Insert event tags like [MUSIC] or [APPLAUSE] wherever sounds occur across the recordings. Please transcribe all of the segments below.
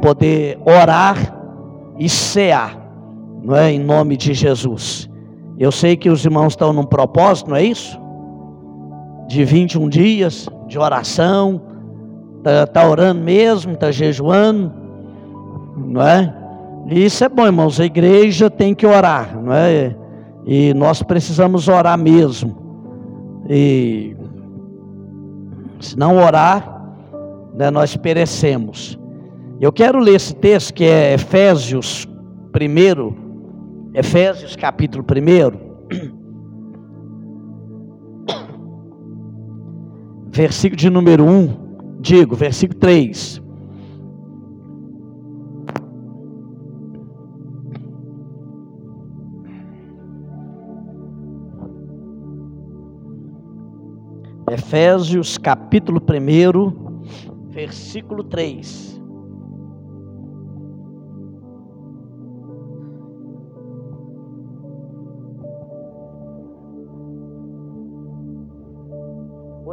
poder orar e cear, não é? Em nome de Jesus. Eu sei que os irmãos estão num propósito, não é isso? De 21 dias de oração, está tá orando mesmo, está jejuando, não é? E isso é bom, irmãos. A igreja tem que orar, não é? E nós precisamos orar mesmo. E se não orar, né, nós perecemos. Eu quero ler esse texto que é Efésios 1, Efésios capítulo 1, [COUGHS] versículo de número 1, digo, versículo 3. Efésios capítulo 1, versículo 3.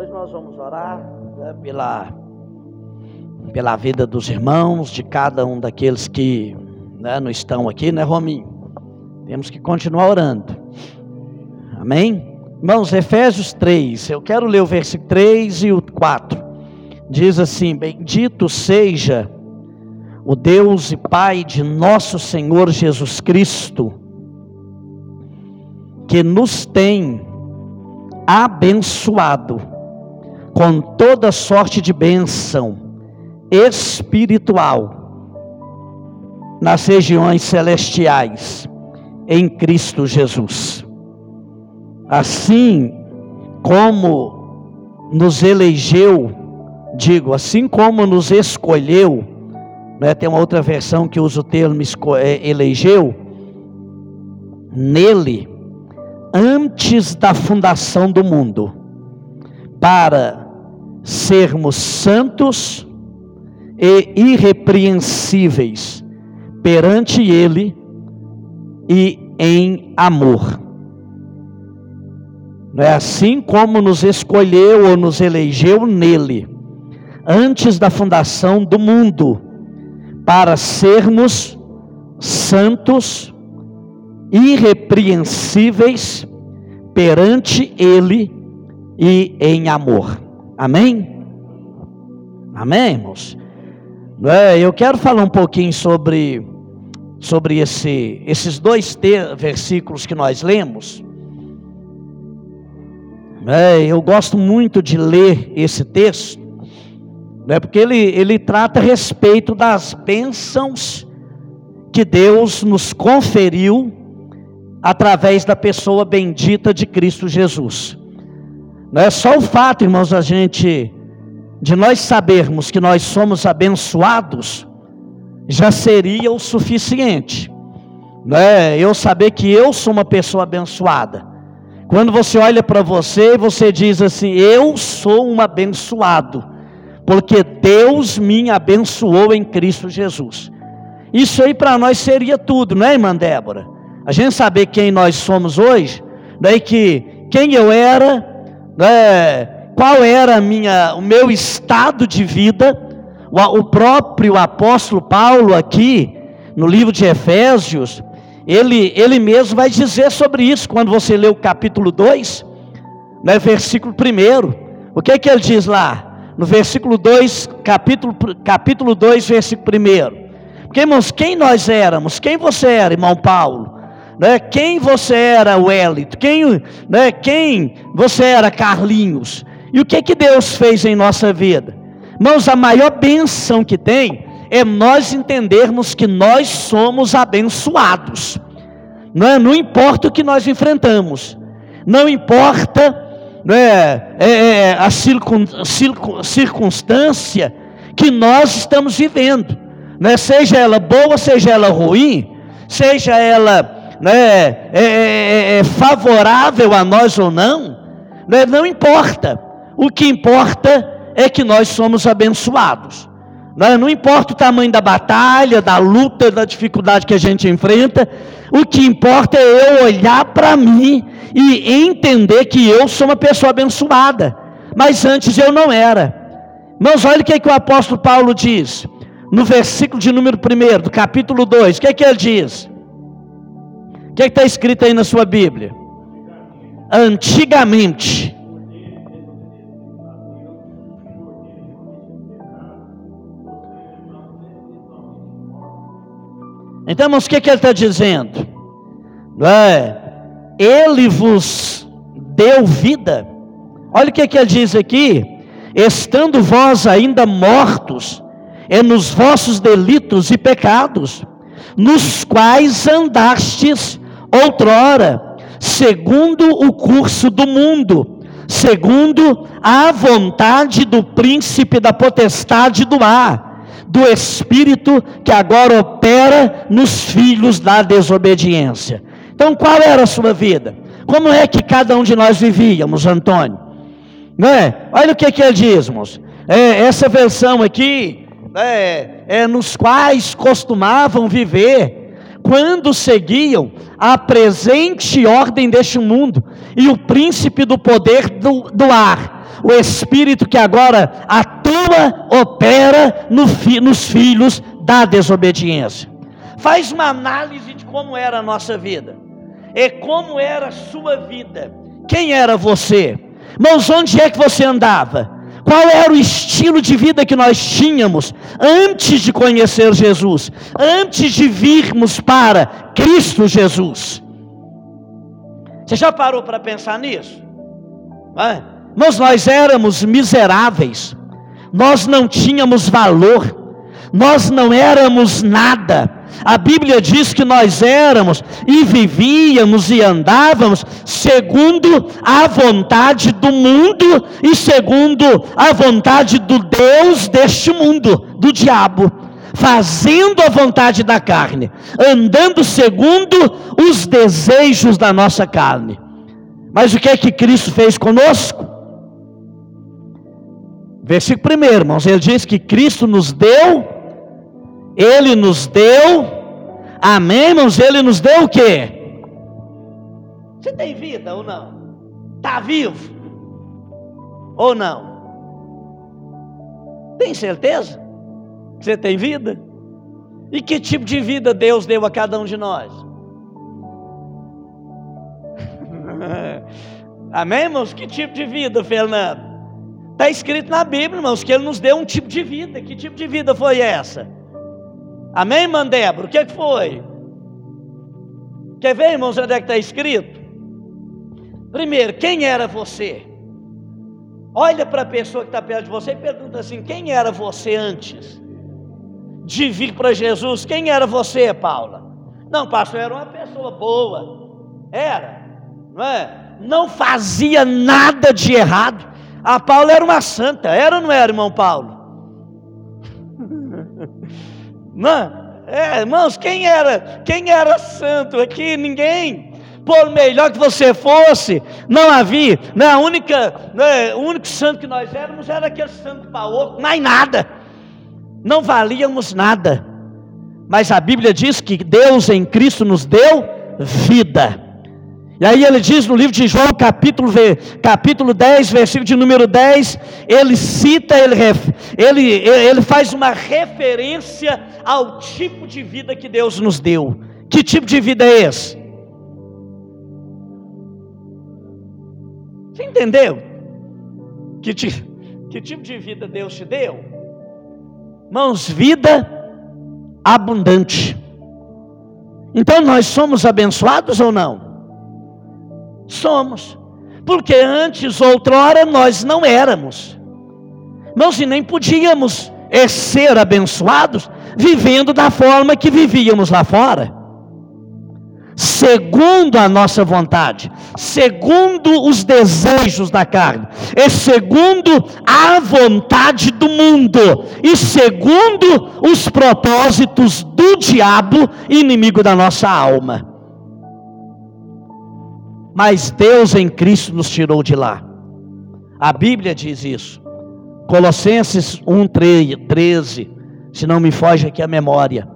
Hoje nós vamos orar né, pela, pela vida dos irmãos, de cada um daqueles que né, não estão aqui, né, Rominho? Temos que continuar orando. Amém? Irmãos, Efésios 3, eu quero ler o versículo 3 e o 4. Diz assim: Bendito seja o Deus e Pai de nosso Senhor Jesus Cristo, que nos tem abençoado com toda sorte de bênção espiritual nas regiões celestiais em Cristo Jesus. Assim como nos elegeu, digo, assim como nos escolheu, né, tem uma outra versão que usa o termo é, elegeu, nele, antes da fundação do mundo, para sermos santos e irrepreensíveis perante Ele e em amor não é assim como nos escolheu ou nos elegeu nele, antes da fundação do mundo, para sermos santos, irrepreensíveis perante Ele e em amor. Amém? Amém, irmãos? É, eu quero falar um pouquinho sobre, sobre esse, esses dois versículos que nós lemos. É, eu gosto muito de ler esse texto, né, porque ele, ele trata a respeito das bênçãos que Deus nos conferiu através da pessoa bendita de Cristo Jesus. Não é só o fato, irmãos, a gente de nós sabermos que nós somos abençoados, já seria o suficiente. Não é? Eu saber que eu sou uma pessoa abençoada. Quando você olha para você, você diz assim: Eu sou um abençoado, porque Deus me abençoou em Cristo Jesus. Isso aí para nós seria tudo, não é, irmã Débora? A gente saber quem nós somos hoje, daí que quem eu era, né, qual era minha, o meu estado de vida, o, o próprio apóstolo Paulo aqui, no livro de Efésios, ele, ele mesmo vai dizer sobre isso quando você lê o capítulo 2, né, versículo 1. O que, é que ele diz lá? No versículo 2, capítulo, capítulo 2, versículo 1. Porque, irmãos, quem nós éramos? Quem você era, irmão Paulo? Né? Quem você era, Wellington? Quem, né? quem você era, Carlinhos? E o que, que Deus fez em nossa vida? Irmãos, a maior benção que tem é nós entendermos que nós somos abençoados. Não, é? não importa o que nós enfrentamos, não importa não é, é, é a circun, circun, circunstância que nós estamos vivendo, né? seja ela boa, seja ela ruim, seja ela né, é, é, é, é favorável a nós ou não, né? não importa. O que importa é que nós somos abençoados. Né? Não importa o tamanho da batalha, da luta, da dificuldade que a gente enfrenta, o que importa é eu olhar para mim e entender que eu sou uma pessoa abençoada, mas antes eu não era. Mas olha o que, é que o apóstolo Paulo diz: no versículo de número 1 do capítulo 2, o que é que ele diz? Que é está escrito aí na sua Bíblia? Antigamente. Então, irmãos, o que, é que ele está dizendo? É, ele vos deu vida. Olha o que, é que ele diz aqui: estando vós ainda mortos é nos vossos delitos e pecados, nos quais andastes outrora, segundo o curso do mundo, segundo a vontade do príncipe da potestade do ar, do espírito que agora opera nos filhos da desobediência. Então, qual era a sua vida? Como é que cada um de nós vivíamos, Antônio? Não é? Olha o que, que ele diz, irmãos. É, essa versão aqui, é, é, nos quais costumavam viver, quando seguiam a presente ordem deste mundo e o príncipe do poder do, do ar, o espírito que agora atua, opera no, nos filhos da desobediência. Faz uma análise de como era a nossa vida, e como era a sua vida. Quem era você? Irmãos, onde é que você andava? Qual era o estilo de vida que nós tínhamos antes de conhecer Jesus, antes de virmos para Cristo Jesus? Você já parou para pensar nisso? Mas nós éramos miseráveis, nós não tínhamos valor, nós não éramos nada, a Bíblia diz que nós éramos e vivíamos e andávamos segundo a vontade do mundo e segundo a vontade do Deus deste mundo, do diabo. Fazendo a vontade da carne, andando segundo os desejos da nossa carne. Mas o que é que Cristo fez conosco? Versículo 1, irmãos, ele diz que Cristo nos deu ele nos deu, amém, irmãos? Ele nos deu o quê? Você tem vida ou não? Está vivo? Ou não? Tem certeza que você tem vida? E que tipo de vida Deus deu a cada um de nós? [LAUGHS] Amém, irmãos? Que tipo de vida, Fernando? Está escrito na Bíblia, irmãos, que Ele nos deu um tipo de vida. Que tipo de vida foi essa? Amém, Débora? O que, é que foi? Quer ver, irmãos, onde é que está escrito? Primeiro, quem era você? Olha para a pessoa que está perto de você e pergunta assim: quem era você antes de vir para Jesus? Quem era você, Paula? Não, pastor, era uma pessoa boa. Era, não é? Não fazia nada de errado. A Paula era uma santa, era ou não era, irmão Paulo? Não, é, irmãos, quem era, quem era santo aqui? Ninguém. Por melhor que você fosse, não havia. Né, a única, né, o único santo que nós éramos era aquele santo paô, mais nada. Não valíamos nada. Mas a Bíblia diz que Deus em Cristo nos deu vida. E aí ele diz no livro de João, capítulo, capítulo 10, versículo de número 10, ele cita, ele, ele, ele faz uma referência ao tipo de vida que Deus nos deu. Que tipo de vida é esse? Você entendeu? Que, que tipo de vida Deus te deu? Mãos, vida abundante. Então nós somos abençoados ou não? Somos. Porque antes, outrora, nós não éramos. E nem podíamos é, ser abençoados vivendo da forma que vivíamos lá fora. Segundo a nossa vontade, segundo os desejos da carne, e segundo a vontade do mundo, e segundo os propósitos do diabo, inimigo da nossa alma mas Deus em Cristo nos tirou de lá. A Bíblia diz isso. Colossenses 1,13, se não me foge aqui a memória,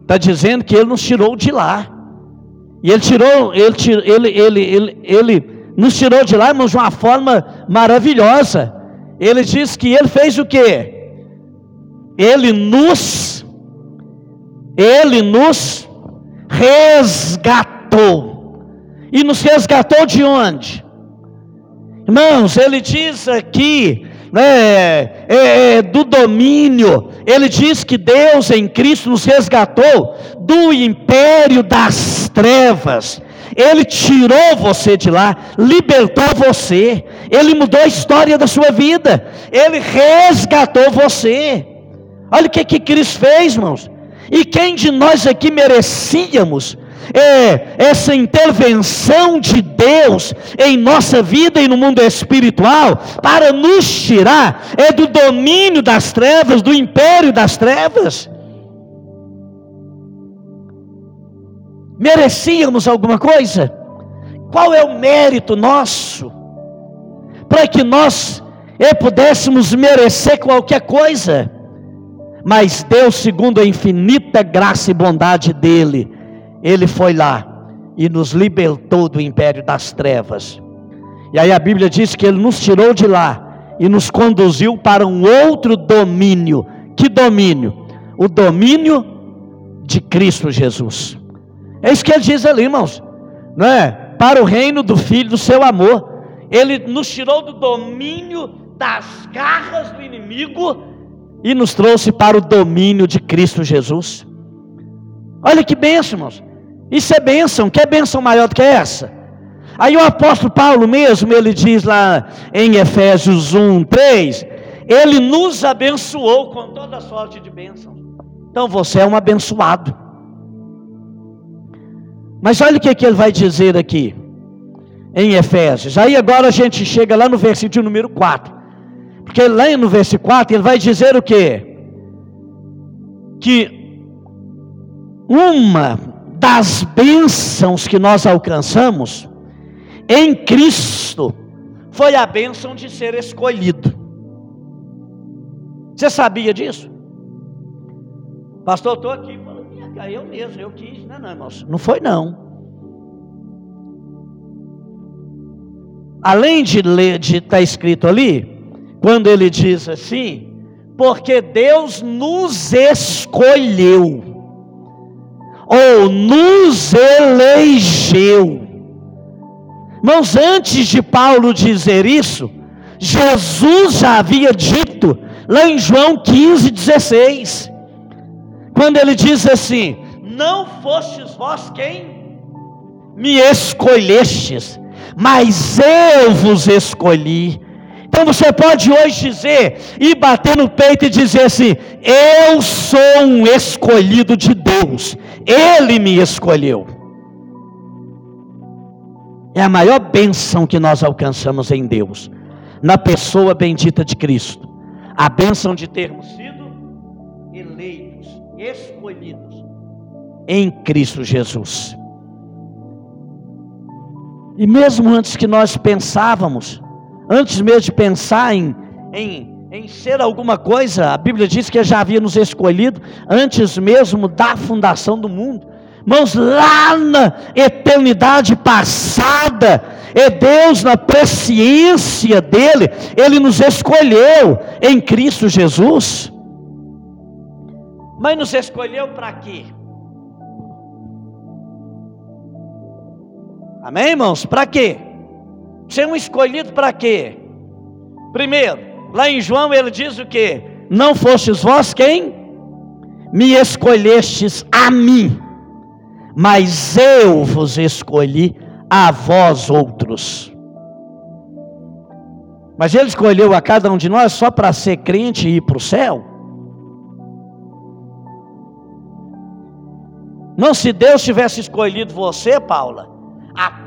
está dizendo que Ele nos tirou de lá. E Ele tirou, Ele, ele, ele, ele, ele nos tirou de lá, mas de uma forma maravilhosa. Ele diz que Ele fez o quê? Ele nos, Ele nos resgatou. E nos resgatou de onde? Irmãos, ele diz aqui, né, é, é, do domínio, ele diz que Deus em Cristo nos resgatou do império das trevas. Ele tirou você de lá, libertou você, Ele mudou a história da sua vida, Ele resgatou você. Olha o que, que Cristo fez, irmãos. E quem de nós aqui merecíamos é, essa intervenção de Deus em nossa vida e no mundo espiritual para nos tirar é do domínio das trevas, do império das trevas. Merecíamos alguma coisa? Qual é o mérito nosso para que nós é, pudéssemos merecer qualquer coisa? Mas Deus, segundo a infinita graça e bondade dele, ele foi lá e nos libertou do império das trevas. E aí a Bíblia diz que ele nos tirou de lá e nos conduziu para um outro domínio. Que domínio? O domínio de Cristo Jesus. É isso que ele diz ali, irmãos. Não é? Para o reino do Filho do seu amor. Ele nos tirou do domínio das garras do inimigo e nos trouxe para o domínio de Cristo Jesus. Olha que bênção, irmãos. Isso é bênção. Quer bênção maior do que essa? Aí o apóstolo Paulo mesmo, ele diz lá em Efésios 1, 3, ele nos abençoou com toda sorte de bênção. Então você é um abençoado. Mas olha o que, que ele vai dizer aqui, em Efésios. Aí agora a gente chega lá no versículo número 4. Porque lá no versículo 4 ele vai dizer o que? Que uma das bênçãos que nós alcançamos em Cristo foi a bênção de ser escolhido. Você sabia disso? Pastor, estou aqui falando, eu mesmo, eu quis. Não, não, irmãos, não foi não. Além de ler, de estar tá escrito ali, quando ele diz assim, porque Deus nos escolheu ou nos elegeu. Irmãos, antes de Paulo dizer isso, Jesus já havia dito, lá em João 15, 16, quando ele diz assim: Não fostes vós quem me escolhestes, mas eu vos escolhi então você pode hoje dizer e bater no peito e dizer assim: Eu sou um escolhido de Deus, Ele me escolheu. É a maior bênção que nós alcançamos em Deus, na pessoa bendita de Cristo. A bênção de termos sido eleitos, escolhidos em Cristo Jesus. E mesmo antes que nós pensávamos, Antes mesmo de pensar em, em, em ser alguma coisa, a Bíblia diz que já havia nos escolhido antes mesmo da fundação do mundo. Irmãos, lá na eternidade passada, é Deus na presciência dele, ele nos escolheu em Cristo Jesus. Mas nos escolheu para quê? Amém, irmãos? Para quê? Um escolhido para quê? Primeiro, lá em João ele diz o que? Não fostes vós quem? Me escolhestes a mim, mas eu vos escolhi a vós outros. Mas ele escolheu a cada um de nós só para ser crente e ir para o céu? Não, se Deus tivesse escolhido você, Paula,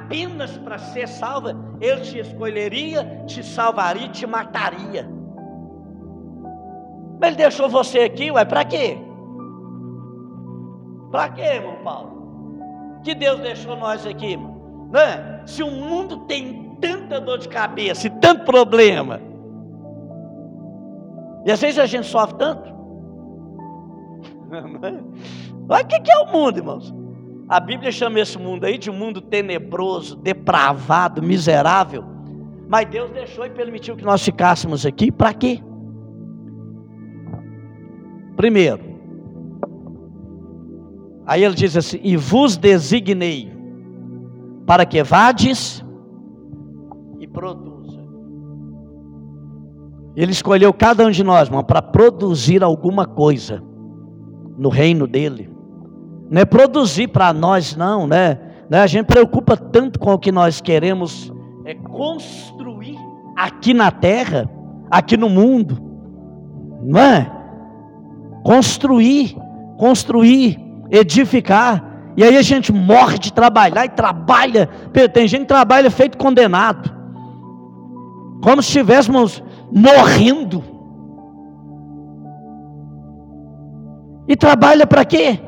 apenas para ser salva, Ele te escolheria, te salvaria e te mataria. Mas Ele deixou você aqui, ué, para quê? Para quê, irmão Paulo? Que Deus deixou nós aqui, irmão? Né? Se o mundo tem tanta dor de cabeça e tanto problema, e às vezes a gente sofre tanto. [LAUGHS] Olha o que é o mundo, irmãos. A Bíblia chama esse mundo aí de um mundo tenebroso, depravado, miserável. Mas Deus deixou e permitiu que nós ficássemos aqui, para quê? Primeiro. Aí ele diz assim: E vos designei para que vades e produza. Ele escolheu cada um de nós, irmão, para produzir alguma coisa no reino dele. Não é produzir para nós, não, né? né? A gente preocupa tanto com o que nós queremos é construir aqui na terra, aqui no mundo, não é? Construir, construir, edificar. E aí a gente morre de trabalhar e trabalha. Tem gente que trabalha feito condenado. Como se estivéssemos morrendo. E trabalha para quê?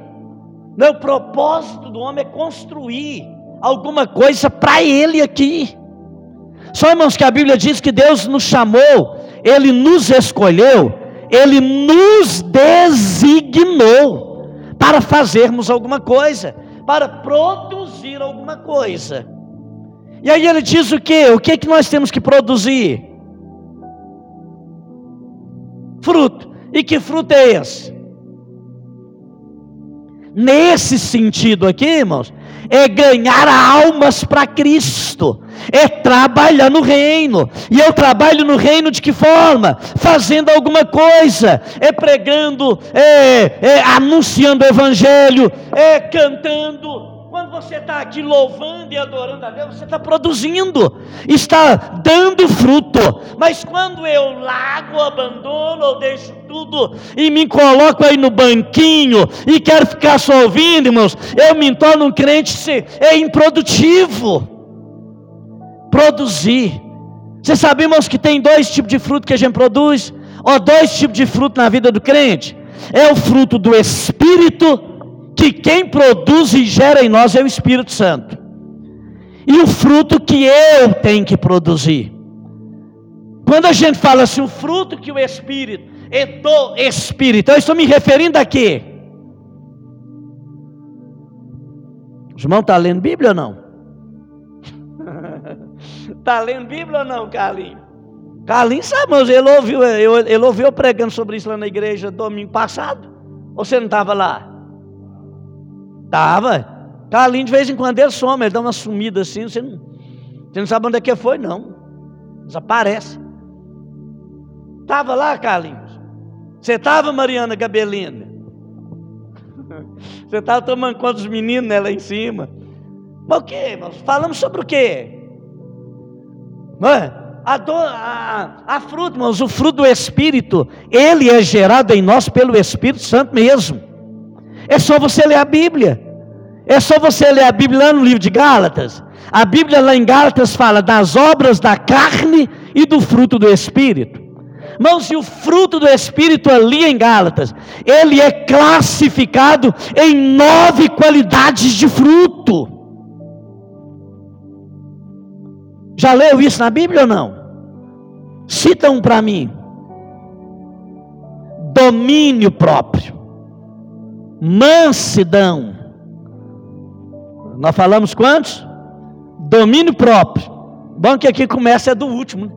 Não, o propósito do homem é construir alguma coisa para ele aqui. Só irmãos que a Bíblia diz que Deus nos chamou, Ele nos escolheu, Ele nos designou para fazermos alguma coisa, para produzir alguma coisa. E aí ele diz o que? O que, que nós temos que produzir? Fruto. E que fruto é esse? Nesse sentido aqui, irmãos, é ganhar almas para Cristo, é trabalhar no reino. E eu trabalho no reino de que forma? Fazendo alguma coisa, é pregando, é, é anunciando o Evangelho, é cantando. Quando você está aqui louvando e adorando a Deus, você está produzindo, está dando fruto. Mas quando eu largo, abandono, ou deixo tudo e me coloco aí no banquinho e quero ficar só ouvindo, irmãos, eu me torno um crente é improdutivo. Produzir. Você sabe, irmãos, que tem dois tipos de fruto que a gente produz? Ou dois tipos de fruto na vida do crente? É o fruto do Espírito que quem produz e gera em nós é o Espírito Santo. E o fruto que eu tenho que produzir. Quando a gente fala assim, o fruto que o Espírito é do Espírito, eu estou me referindo a quê? Os irmãos estão tá lendo Bíblia ou não? Está [LAUGHS] lendo Bíblia ou não, Carlinhos? Carlinhos sabe, mas ele ouviu, ele ouviu pregando sobre isso lá na igreja domingo passado? Ou você não estava lá? Tava. Carlinhos, de vez em quando, ele some, ele dá uma sumida assim, você não, você não sabe onde é que foi, não. Desaparece. Tava lá, Carlinhos. Você tava, Mariana Gabelina? [LAUGHS] Você estava tomando conta dos meninos né, lá em cima. Mas o que, irmãos? Falamos sobre o quê? É? A, do, a, a fruta, irmãos, o fruto do Espírito, ele é gerado em nós pelo Espírito Santo mesmo. É só você ler a Bíblia. É só você ler a Bíblia lá no livro de Gálatas. A Bíblia lá em Gálatas fala das obras da carne e do fruto do Espírito. Irmãos, e o fruto do Espírito ali em Gálatas, ele é classificado em nove qualidades de fruto. Já leu isso na Bíblia ou não? Cita um para mim. Domínio próprio mansidão. Nós falamos quantos? Domínio próprio. Bom que aqui começa é do último. Né?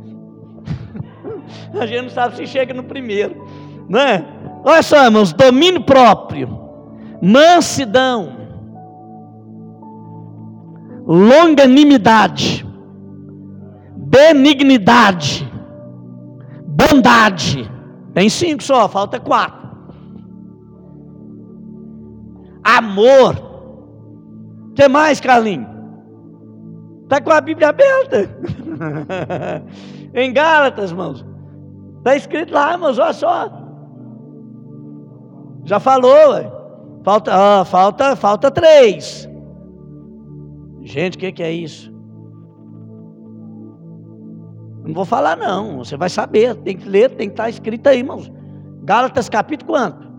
[LAUGHS] A gente não sabe se chega no primeiro, não é? Olha só, irmãos, domínio próprio, mansidão, longanimidade, benignidade, bondade. Tem cinco só, falta quatro amor. O que mais, Carlinhos? Está com a Bíblia aberta. [LAUGHS] em Gálatas, irmãos. Está escrito lá, irmãos, olha só. Já falou, ué. Falta, ah, falta, falta três. Gente, o que, que é isso? Não vou falar, não. Você vai saber. Tem que ler, tem que estar escrito aí, irmãos. Gálatas capítulo quanto?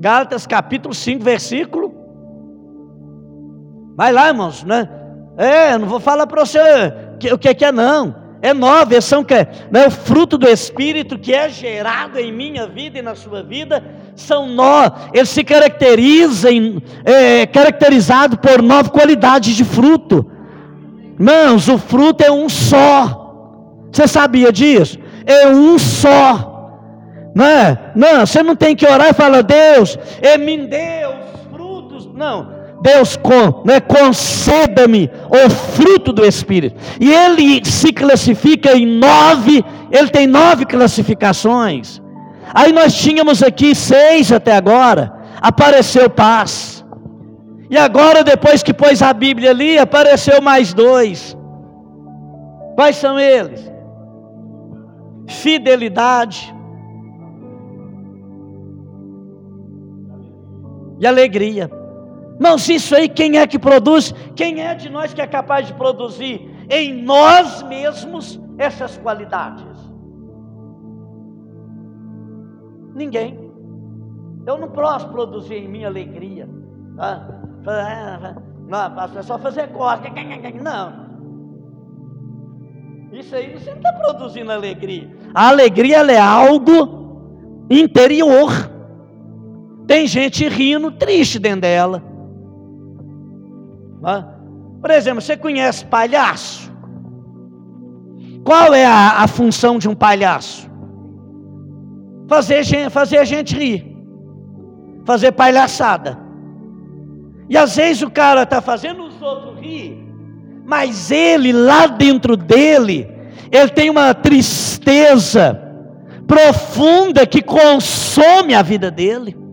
Gálatas capítulo 5, versículo. Vai lá, irmãos, né? É, não vou falar para você o que, que é, não. É nove, são que né, o fruto do Espírito que é gerado em minha vida e na sua vida são nove. Ele se caracteriza é, caracterizado por nove qualidades de fruto. Irmãos, o fruto é um só. Você sabia disso? É um só. Não é? Não, você não tem que orar e falar, Deus, é me deu os frutos. Não. Deus né, conceda-me o fruto do Espírito. E ele se classifica em nove, ele tem nove classificações. Aí nós tínhamos aqui seis até agora. Apareceu paz. E agora, depois que pôs a Bíblia ali, apareceu mais dois. Quais são eles? Fidelidade e alegria. Irmãos, isso aí quem é que produz? Quem é de nós que é capaz de produzir em nós mesmos essas qualidades? Ninguém. Eu não posso produzir em mim alegria. Tá? Não, é só fazer corte. Não. Isso aí você não está produzindo alegria. A alegria é algo interior. Tem gente rindo, triste dentro dela. Por exemplo, você conhece palhaço? Qual é a, a função de um palhaço? Fazer, fazer a gente rir, fazer palhaçada. E às vezes o cara está fazendo os outros rir, mas ele, lá dentro dele, ele tem uma tristeza profunda que consome a vida dele.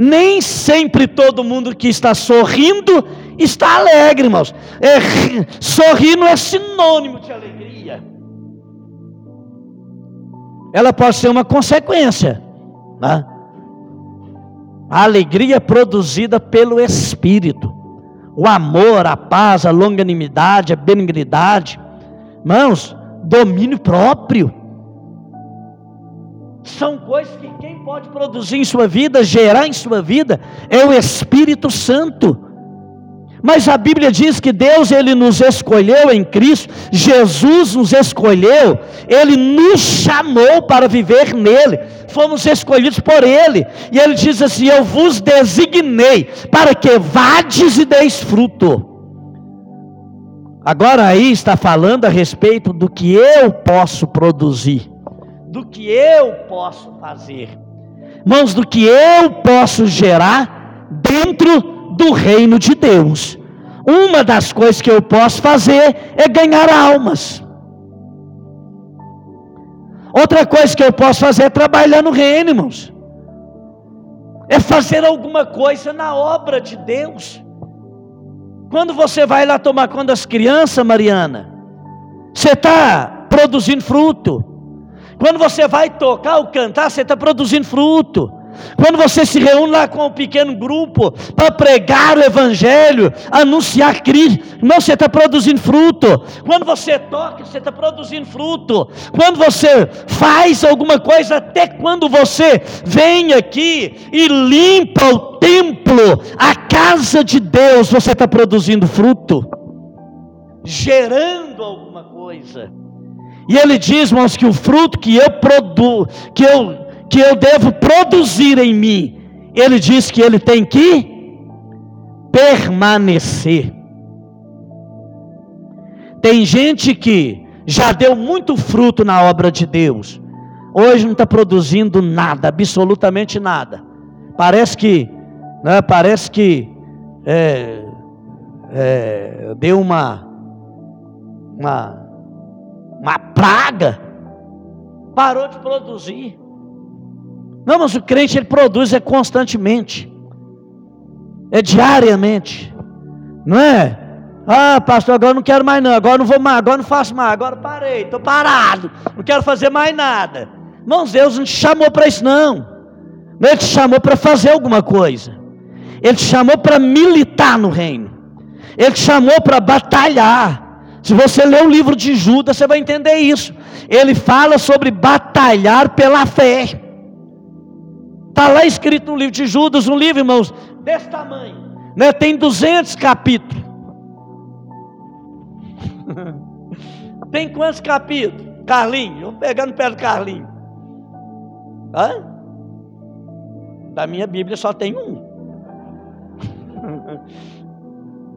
Nem sempre todo mundo que está sorrindo está alegre, irmãos. É, sorrir não é sinônimo de alegria. Ela pode ser uma consequência. Né? A alegria é produzida pelo Espírito. O amor, a paz, a longanimidade, a benignidade. Irmãos, domínio próprio são coisas que pode produzir em sua vida, gerar em sua vida, é o Espírito Santo. Mas a Bíblia diz que Deus ele nos escolheu em Cristo, Jesus nos escolheu, ele nos chamou para viver nele. Fomos escolhidos por ele. E ele diz assim: "Eu vos designei para que vades e deis fruto". Agora aí está falando a respeito do que eu posso produzir do que eu posso fazer, irmãos, do que eu posso gerar dentro do reino de Deus. Uma das coisas que eu posso fazer é ganhar almas. Outra coisa que eu posso fazer é trabalhar no reino, irmãos. É fazer alguma coisa na obra de Deus. Quando você vai lá tomar conta das crianças, Mariana, você está produzindo fruto. Quando você vai tocar ou cantar, você está produzindo fruto. Quando você se reúne lá com um pequeno grupo para pregar o Evangelho, anunciar Cristo, irmão, você está produzindo fruto. Quando você toca, você está produzindo fruto. Quando você faz alguma coisa, até quando você vem aqui e limpa o templo, a casa de Deus, você está produzindo fruto, gerando alguma coisa. E ele diz, irmãos, que o fruto que eu produzo, que eu, que eu devo produzir em mim, ele diz que ele tem que permanecer. Tem gente que já deu muito fruto na obra de Deus, hoje não está produzindo nada, absolutamente nada. Parece que, né, parece que é, é, deu uma, uma uma praga, parou de produzir. Não, mas o crente ele produz é constantemente, é diariamente, não é? Ah, pastor, agora não quero mais não, agora não vou mais, agora não faço mais, agora parei, estou parado, não quero fazer mais nada. Irmãos, Deus não te chamou para isso não. Ele te chamou para fazer alguma coisa. Ele te chamou para militar no reino. Ele te chamou para batalhar. Se você ler o livro de Judas, você vai entender isso. Ele fala sobre batalhar pela fé. Está lá escrito no livro de Judas, um livro, irmãos, desse tamanho. Né? Tem 200 capítulos. [LAUGHS] Tem quantos capítulos? Carlinho, eu pegando pé do Carlinho. Hã? Da minha Bíblia só tem um.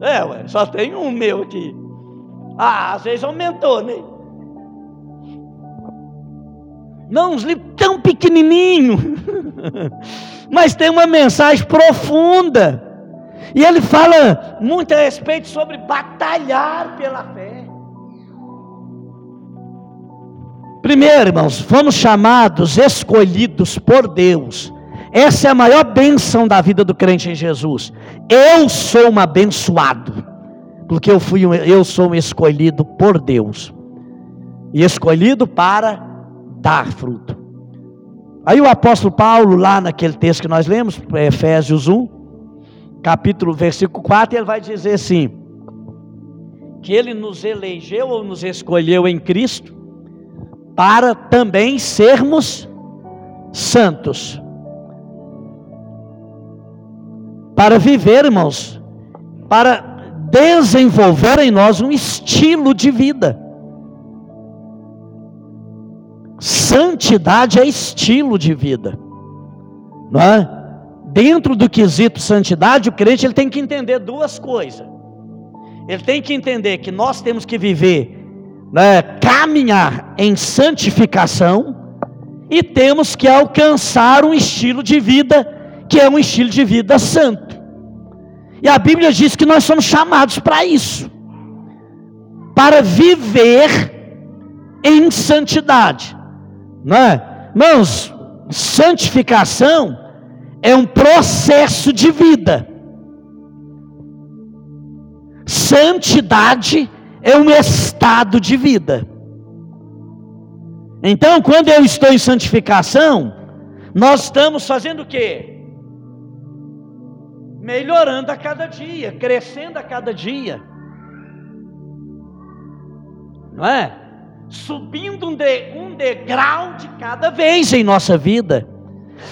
[LAUGHS] é, ué, só tem um meu aqui. Ah, às vezes aumentou, né? Não, uns livros tão pequenininho, [LAUGHS] mas tem uma mensagem profunda. E ele fala muito a respeito sobre batalhar pela fé. Primeiro, irmãos, fomos chamados, escolhidos por Deus. Essa é a maior bênção da vida do crente em Jesus. Eu sou um abençoado, porque eu fui um, eu sou um escolhido por Deus. E escolhido para dar fruto. Aí o apóstolo Paulo, lá naquele texto que nós lemos, Efésios 1, capítulo, versículo 4, ele vai dizer assim: que ele nos elegeu ou nos escolheu em Cristo para também sermos santos. Para viver, irmãos, para desenvolver em nós um estilo de vida. Santidade é estilo de vida, não é? Dentro do quesito santidade, o crente ele tem que entender duas coisas. Ele tem que entender que nós temos que viver né, caminhar em santificação e temos que alcançar um estilo de vida que é um estilo de vida santo. E a Bíblia diz que nós somos chamados para isso, para viver em santidade, não é? Irmãos, santificação é um processo de vida. Santidade é um estado de vida. Então, quando eu estou em santificação, nós estamos fazendo o quê? Melhorando a cada dia, crescendo a cada dia. Não é? Subindo um, de, um degrau de cada vez em nossa vida.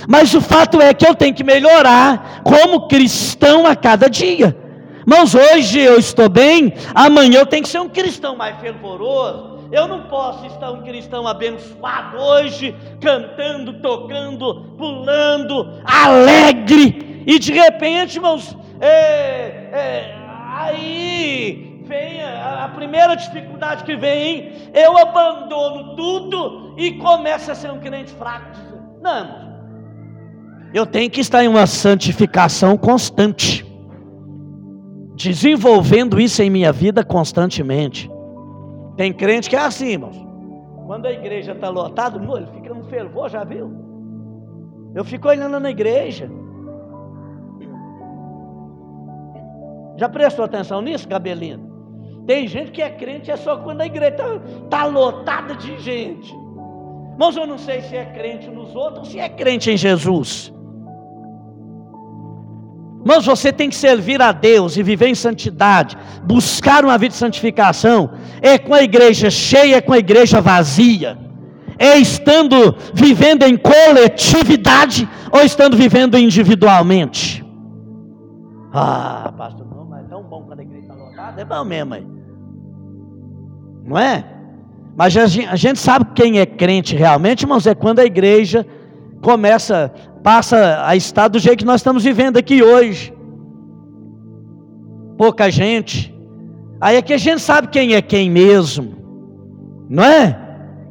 Mas o fato é que eu tenho que melhorar como cristão a cada dia. Irmãos, hoje eu estou bem, amanhã eu tenho que ser um cristão mais fervoroso. Eu não posso estar um cristão abençoado hoje, cantando, tocando, pulando, alegre, e de repente, irmãos, é, é, aí vem a, a, primeira dificuldade que vem, eu abandono tudo e começo a ser um crente fraco. Não, eu tenho que estar em uma santificação constante desenvolvendo isso em minha vida constantemente. Tem crente que é assim, irmãos. Quando a igreja está lotada, ele fica no fervor, já viu? Eu fico olhando na igreja. Já prestou atenção nisso, Gabelino? Tem gente que é crente é só quando a igreja está tá lotada de gente. Mas eu não sei se é crente nos outros ou se é crente em Jesus. Mas você tem que servir a Deus e viver em santidade, buscar uma vida de santificação, é com a igreja cheia, é com a igreja vazia, é estando vivendo em coletividade ou estando vivendo individualmente. Ah, pastor, não, mas é tão bom quando a igreja está lotada, é bom mesmo, aí. não é? Mas a gente, sabe quem é crente realmente, irmãos, é quando a igreja começa passa a estar do jeito que nós estamos vivendo aqui hoje. Pouca gente. Aí é que a gente sabe quem é quem mesmo, não é?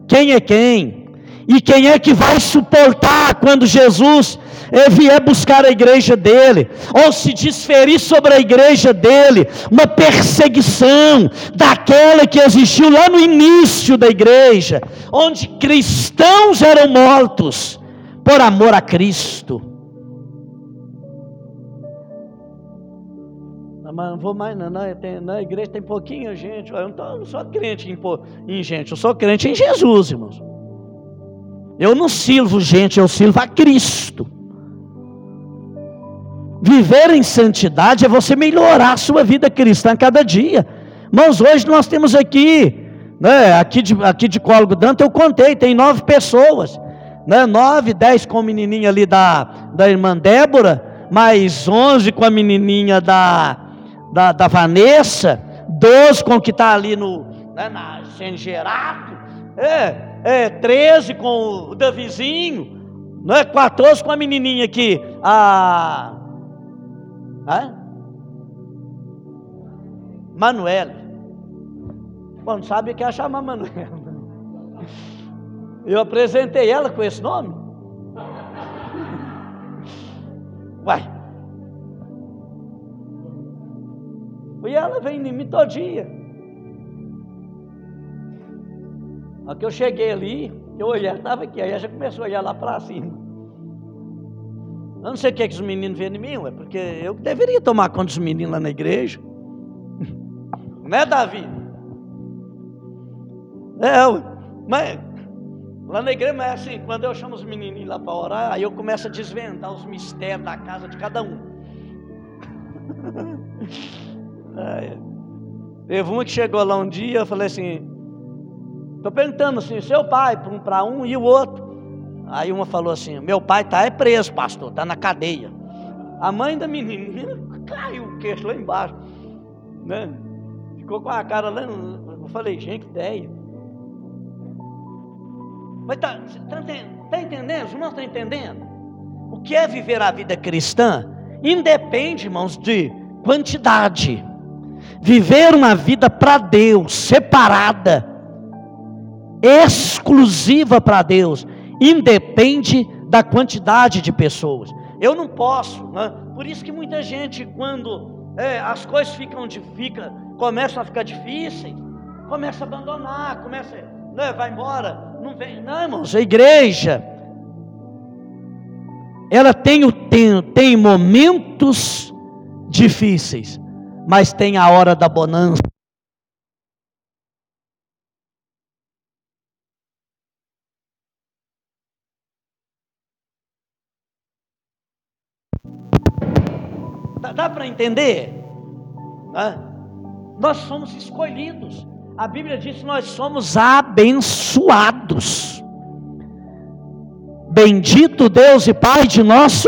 Quem é quem? E quem é que vai suportar quando Jesus eh, vier buscar a igreja dele, ou se desferir sobre a igreja dele, uma perseguição daquela que existiu lá no início da igreja, onde cristãos eram mortos, por amor a Cristo. Mas não vou mais, não, não, tem, na igreja tem pouquinho gente. Eu não, tô, não sou crente em, em gente, eu sou crente em Jesus, irmãos. Eu não sirvo gente, eu sirvo a Cristo. Viver em santidade é você melhorar a sua vida cristã cada dia. Irmãos, hoje nós temos aqui, né, aqui de, aqui de Cólogo Dante, eu contei, tem nove pessoas né? nove, dez com a menininha ali da, da irmã Débora, mais onze com a menininha da, da, da Vanessa, doze com o que está ali no, né, na Gerato, é, é, 13 com o Davizinho, não é? 14 com a menininha aqui, a. Manuela. Bom, não sabe que é chamar Manuela. Eu apresentei ela com esse nome. Vai. E ela vem em mim todo dia. Na que eu cheguei ali, eu olhei, estava aqui, aí ela já começou a olhar lá para cima. Eu não sei o que, é que os meninos vêem em mim, ué, porque eu deveria tomar conta dos meninos lá na igreja. Né, Davi? É, mas lá na igreja, mas assim, quando eu chamo os menininhos lá para orar, aí eu começo a desvendar os mistérios da casa de cada um. [LAUGHS] Teve uma que chegou lá um dia, eu falei assim, estou perguntando assim, seu pai, para um e o outro. Aí uma falou assim, meu pai está é preso, pastor, está na cadeia. A mãe da menina [LAUGHS] caiu o queixo lá embaixo, né? Ficou com a cara lá, eu falei, gente, ideia. Mas está tá, tá entendendo? Os irmãos estão entendendo? O que é viver a vida cristã? Independe, irmãos, de quantidade. Viver uma vida para Deus, separada, exclusiva para Deus, independe da quantidade de pessoas. Eu não posso, né? por isso que muita gente, quando é, as coisas ficam, fica, começam a ficar difíceis, começa a abandonar, começa, né, vai embora, não vem, não, irmãos, a igreja, ela tem, tem, tem momentos difíceis, mas tem a hora da bonança. Dá, dá para entender? Nós somos escolhidos. A Bíblia diz que nós somos abençoados. Bendito Deus e Pai de nosso